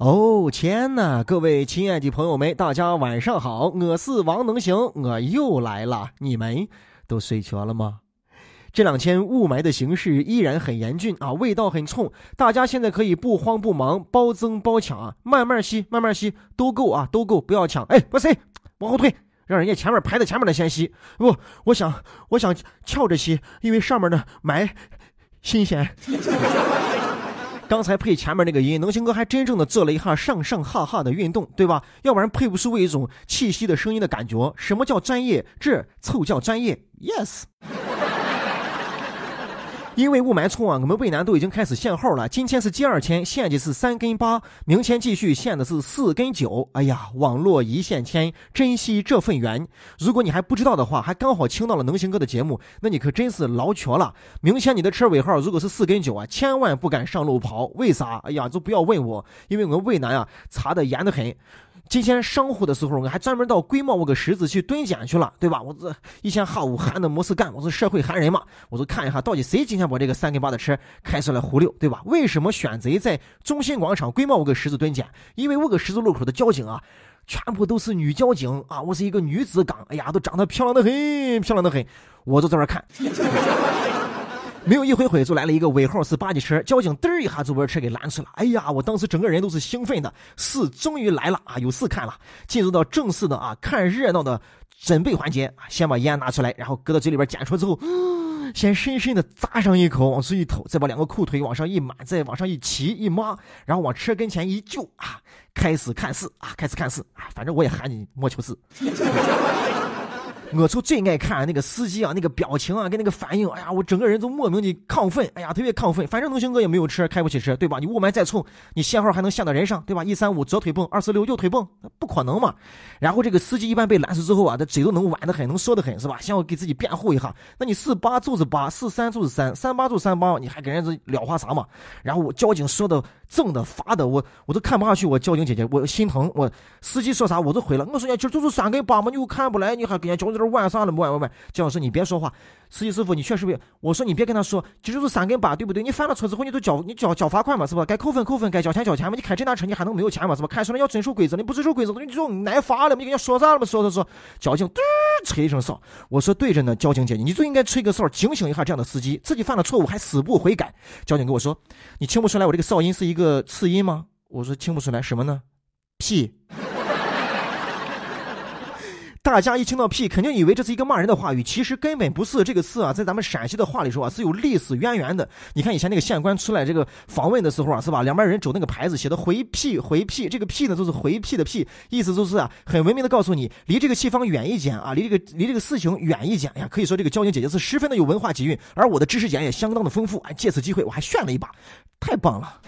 哦天呐，各位亲爱的朋友们，大家晚上好，我是王能行，我又来了，你们都睡着了吗？这两天雾霾的形势依然很严峻啊，味道很冲，大家现在可以不慌不忙，包增包抢啊，慢慢吸，慢慢吸，都够啊，都够，不要抢，哎，不是，往后退，让人家前面排在前面的先吸，不，我想，我想翘着吸，因为上面的霾新鲜。刚才配前面那个音，能行哥还真正的做了一下上上下下的运动，对吧？要不然配不出一种气息的声音的感觉。什么叫专业？这凑叫专业？Yes。因为雾霾冲啊，我们渭南都已经开始限号了。今天是第二天，限的是三根八，明天继续限的是四根九。哎呀，网络一线牵，珍惜这份缘。如果你还不知道的话，还刚好听到了能行哥的节目，那你可真是老巧了。明天你的车尾号如果是四根九啊，千万不敢上路跑。为啥？哎呀，就不要问我，因为我们渭南啊查的严得很。今天上午的时候，我还专门到龟毛我个狮子去蹲检去了，对吧？我这一天下午闲的没事干，我是社会闲人嘛，我就看一下到底谁今天把这个三根八的车开出来忽悠，对吧？为什么选择在中心广场龟毛我个狮子蹲检？因为我个十字路口的交警啊，全部都是女交警啊，我是一个女子岗，哎呀，都长得漂亮的很，漂亮的很，我就在那看。没有一会会就来了一个尾号是八的车，交警嘚儿一下就把车给拦住了。哎呀，我当时整个人都是兴奋的，事终于来了啊，有事看了。进入到正式的啊看热闹的准备环节啊，先把烟拿出来，然后搁到嘴里边捡出来之后，先深深的扎上一口，往出一吐，再把两个裤腿往上一满，再往上一骑一抹，然后往车跟前一就啊，开始看事啊，开始看事啊，反正我也喊你莫求事。我就最爱看那个司机啊，那个表情啊，跟那个反应，哎呀，我整个人都莫名的亢奋，哎呀，特别亢奋。反正能行哥也没有车，开不起车，对吧？你雾霾再冲，你限号还能限到人上，对吧？一三五左腿蹦，二四六右腿蹦，不可能嘛。然后这个司机一般被拦死之后啊，他嘴都能弯得很，能说得很，是吧？先要给自己辩护一下。那你四八就是八，四三就是三，三八就三八，你还跟人家聊话啥嘛？然后我交警说的挣的罚的，我我都看不下去。我交警姐姐，我心疼。我司机说啥我都回了。我说你，今儿就是三根八嘛，你又看不来，你还给人交警这。晚上了，么？喂喂喂，姜老师你别说话，司机师傅你确实别，我说你别跟他说，这就是三根八，对不对？你犯了错之后你都交你交交罚款嘛，是吧？该扣分扣分，该交钱交钱嘛。你开这辆车你还能没有钱嘛，是吧？开出来要遵守规则，你不遵守规则，你就挨罚了嘛。你跟人家说啥了嘛？说说说，交警嘟吹一声哨，我说对着呢，交警姐姐，你就应该吹个哨警醒一下这样的司机，自己犯了错误还死不悔改。交警跟我说，你听不出来我这个哨音是一个次音吗？我说听不出来，什么呢？屁。大家一听到“屁”，肯定以为这是一个骂人的话语，其实根本不是。这个词啊，在咱们陕西的话里说啊，是有历史渊源的。你看以前那个县官出来这个访问的时候啊，是吧？两边人走那个牌子，写的“回屁回屁”，这个“屁”呢，就是回屁的“屁”，意思就是啊，很文明的告诉你，离这个地方远一点啊，离这个离这个事情远一点哎呀。可以说这个交警姐姐是十分的有文化底蕴，而我的知识点也相当的丰富。哎，借此机会我还炫了一把，太棒了。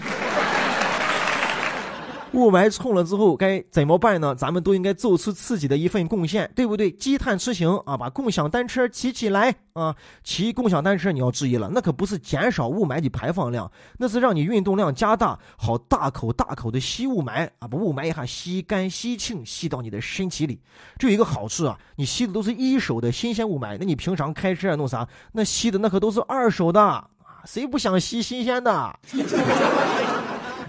雾霾冲了之后该怎么办呢？咱们都应该做出自己的一份贡献，对不对？积碳出行啊，把共享单车骑起来啊！骑共享单车你要注意了，那可不是减少雾霾的排放量，那是让你运动量加大，好大口大口的吸雾霾啊！把雾霾一下吸干吸净，吸到你的身体里。这有一个好处啊，你吸的都是一手的新鲜雾霾，那你平常开车弄啥？那吸的那可都是二手的啊！谁不想吸新鲜的？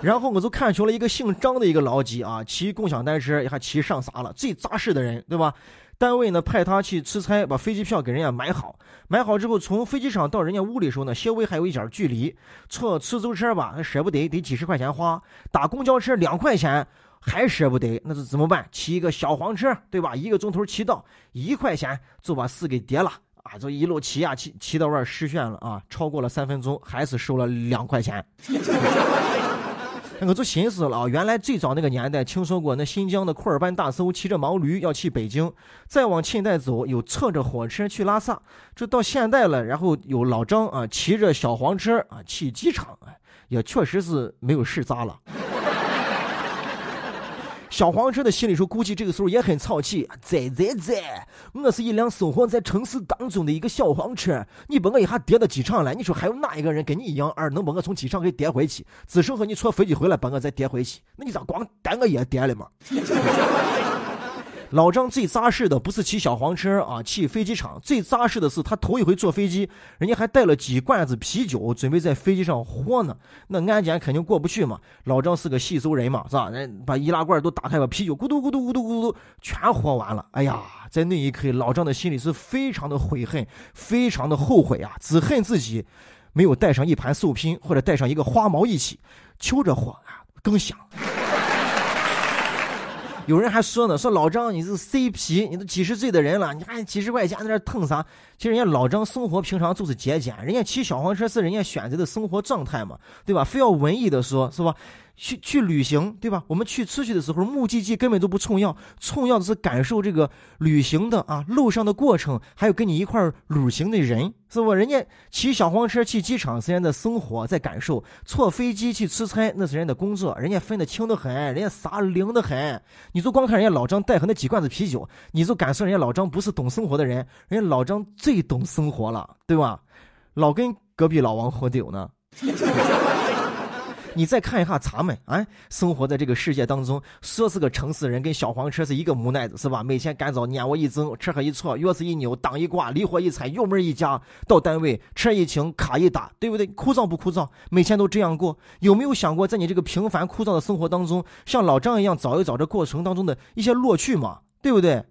然后我就看出了一个姓张的一个老几啊，骑共享单车还骑上啥了，最扎实的人，对吧？单位呢派他去出差，把飞机票给人家买好，买好之后从飞机场到人家屋里时候呢，稍微还有一点距离，坐出租车吧，舍不得，得几十块钱花；打公交车两块钱还舍不得，那是怎么办？骑一个小黄车，对吧？一个钟头骑到一块钱就把事给叠了啊！就一路骑啊骑，骑到外失炫了啊，超过了三分钟还是收了两块钱。我就寻思了啊，原来最早那个年代听说过那新疆的库尔班大叔骑着毛驴要去北京，再往近代走有乘着火车去拉萨，这到现代了，然后有老张啊骑着小黄车啊去机场，也确实是没有事扎了。小黄车的心里说，估计这个时候也很操气。在在在，我是一辆生活在城市当中的一个小黄车，你把我一下跌到机场来，你说还有哪一个人跟你一样二能把我从机场给跌回去？只剩和你坐飞机回来把我再跌回去，那你咋光带我也跌了嘛？老张最扎实的不是骑小黄车啊，去飞机场最扎实的是他头一回坐飞机，人家还带了几罐子啤酒，准备在飞机上喝呢。那安检肯定过不去嘛。老张是个细搜人嘛，是吧？人把易拉罐都打开，把啤酒咕嘟咕嘟咕嘟咕嘟全喝完了。哎呀，在那一刻，老张的心里是非常的悔恨，非常的后悔啊，只恨自己没有带上一盘寿拼，或者带上一个花毛一起，求着火啊更响。有人还说呢，说老张你是 C 皮你都几十岁的人了，你还几十块钱在那蹭啥？其实人家老张生活平常就是节俭，人家骑小黄车是人家选择的生活状态嘛，对吧？非要文艺的说，是吧？去去旅行，对吧？我们去出去的时候，目的地根本都不重要，重要的是感受这个旅行的啊路上的过程，还有跟你一块儿旅行的人，是不？人家骑小黄车去机场是人家的生活在感受，坐飞机去出差那是人家的工作，人家分得清的很，人家傻灵的很。你就光看人家老张带和那几罐子啤酒，你就感受人家老张不是懂生活的人，人家老张最懂生活了，对吧？老跟隔壁老王喝酒呢。你再看一下咱们，哎，生活在这个世界当中，说是个城市人，跟小黄车是一个无奈子，是吧？每天赶早撵我一整，车还一错，钥匙一扭，档一挂，离火一踩，油门一加，到单位车一停，卡一打，对不对？枯燥不枯燥？每天都这样过，有没有想过，在你这个平凡枯燥的生活当中，像老张一样找一找这过程当中的一些乐趣嘛？对不对？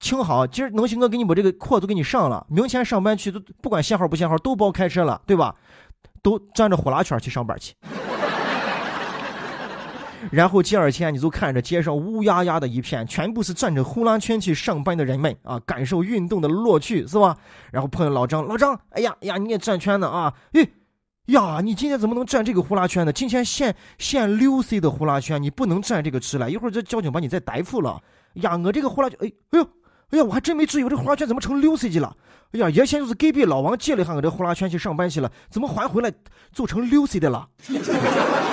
听好，今儿能行哥给你把这个课都给你上了，明天上班去都不管限号不限号，都包开车了，对吧？都转着呼啦圈去上班去。然后第二天，你就看着街上乌压压的一片，全部是转着呼啦圈去上班的人们啊，感受运动的乐趣，是吧？然后碰见老张，老张，哎呀呀，你也转圈呢啊？哎，呀，你今天怎么能转这个呼啦圈呢？今天限限六 C 的呼啦圈，你不能转这个吃了，一会儿这交警把你再逮捕了。呀，我这个呼啦圈，哎，哎呦，哎呀，我还真没注意，我这呼啦圈怎么成六 C 级了？哎呀，原先就是隔壁老王借了一下我这呼啦圈去上班去了，怎么还回来做成六 C 的了？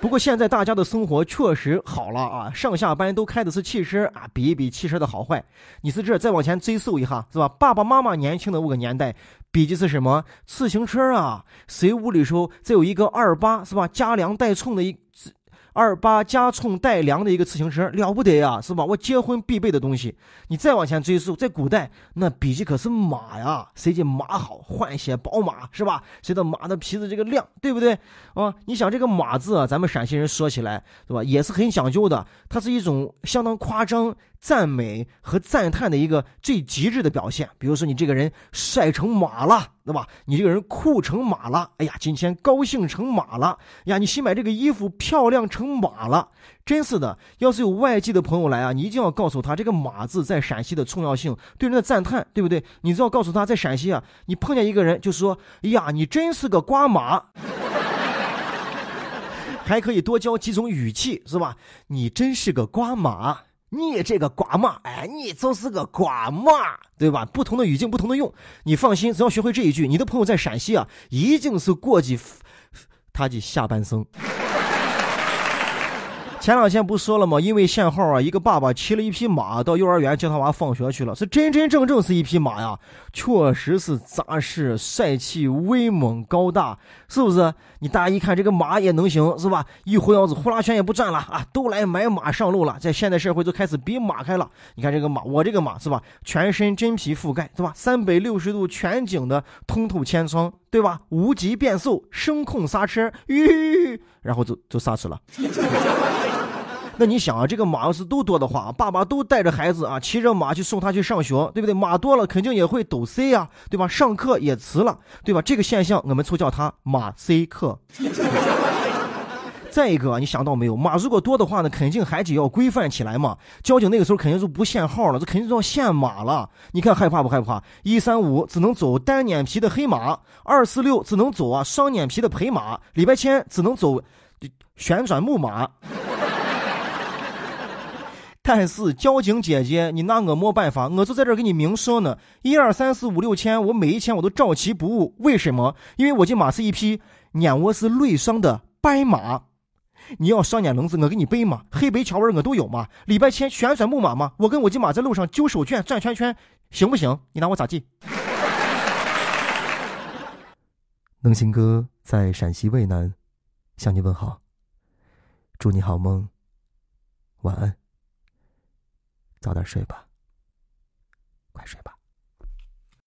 不过现在大家的生活确实好了啊，上下班都开的是汽车啊，比一比汽车的好坏。你是这再往前追溯一下，是吧？爸爸妈妈年轻的那个年代，比的是什么？自行车啊，谁屋里头再 有一个二八，是吧？加梁带冲的一。二八加冲带梁的一个自行车了不得呀，是吧？我结婚必备的东西。你再往前追溯，在古代那笔记可是马呀，谁家马好，换些宝马是吧？谁的马的皮子这个亮，对不对？啊，你想这个马字啊，咱们陕西人说起来，对吧？也是很讲究的，它是一种相当夸张。赞美和赞叹的一个最极致的表现，比如说你这个人帅成马了，对吧？你这个人酷成马了，哎呀，今天高兴成马了呀！你新买这个衣服漂亮成马了，真是的。要是有外地的朋友来啊，你一定要告诉他这个“马”字在陕西的重要性，对人的赞叹，对不对？你只要告诉他在陕西啊，你碰见一个人就说：“哎呀，你真是个瓜马。”还可以多教几种语气，是吧？你真是个瓜马。你这个瓜马，哎，你就是个瓜马，对吧？不同的语境，不同的用。你放心，只要学会这一句，你的朋友在陕西啊，一定是过继他的下半生。前两天不说了吗？因为限号啊，一个爸爸骑了一匹马到幼儿园接他娃放学去了，是真真正正是一匹马呀，确实是扎实、帅气、威猛、高大，是不是？你大家一看这个马也能行，是吧？一呼腰子，呼啦圈也不转了啊，都来买马上路了，在现代社会就开始比马开了。你看这个马，我这个马是吧？全身真皮覆盖，对吧？三百六十度全景的通透天窗，对吧？无级变速，声控刹车，吁，然后就就刹车了。那你想啊，这个马要是都多的话，爸爸都带着孩子啊，骑着马去送他去上学，对不对？马多了肯定也会堵塞呀，对吧？上课也迟了，对吧？这个现象我们就叫它马塞课。再一个，你想到没有？马如果多的话呢，肯定还得要规范起来嘛。交警那个时候肯定就不限号了，这肯定就要限马了。你看害怕不害怕？一三五只能走单脸皮的黑马，二四六只能走啊双脸皮的陪马，礼拜天只能走旋转木马。但是交警姐姐，你拿我没办法，我就在这给你明说呢。一二三四五六千，我每一千我都照其不误。为什么？因为我这马是一匹眼窝是内双的白马。你要双眼轮子，我给你背嘛。黑白条纹我都有嘛。礼拜天旋转木马嘛，我跟我这马在路上揪手绢转圈圈，行不行？你拿我咋地？能行哥在陕西渭南向你问好，祝你好梦，晚安。早点睡吧，快睡吧。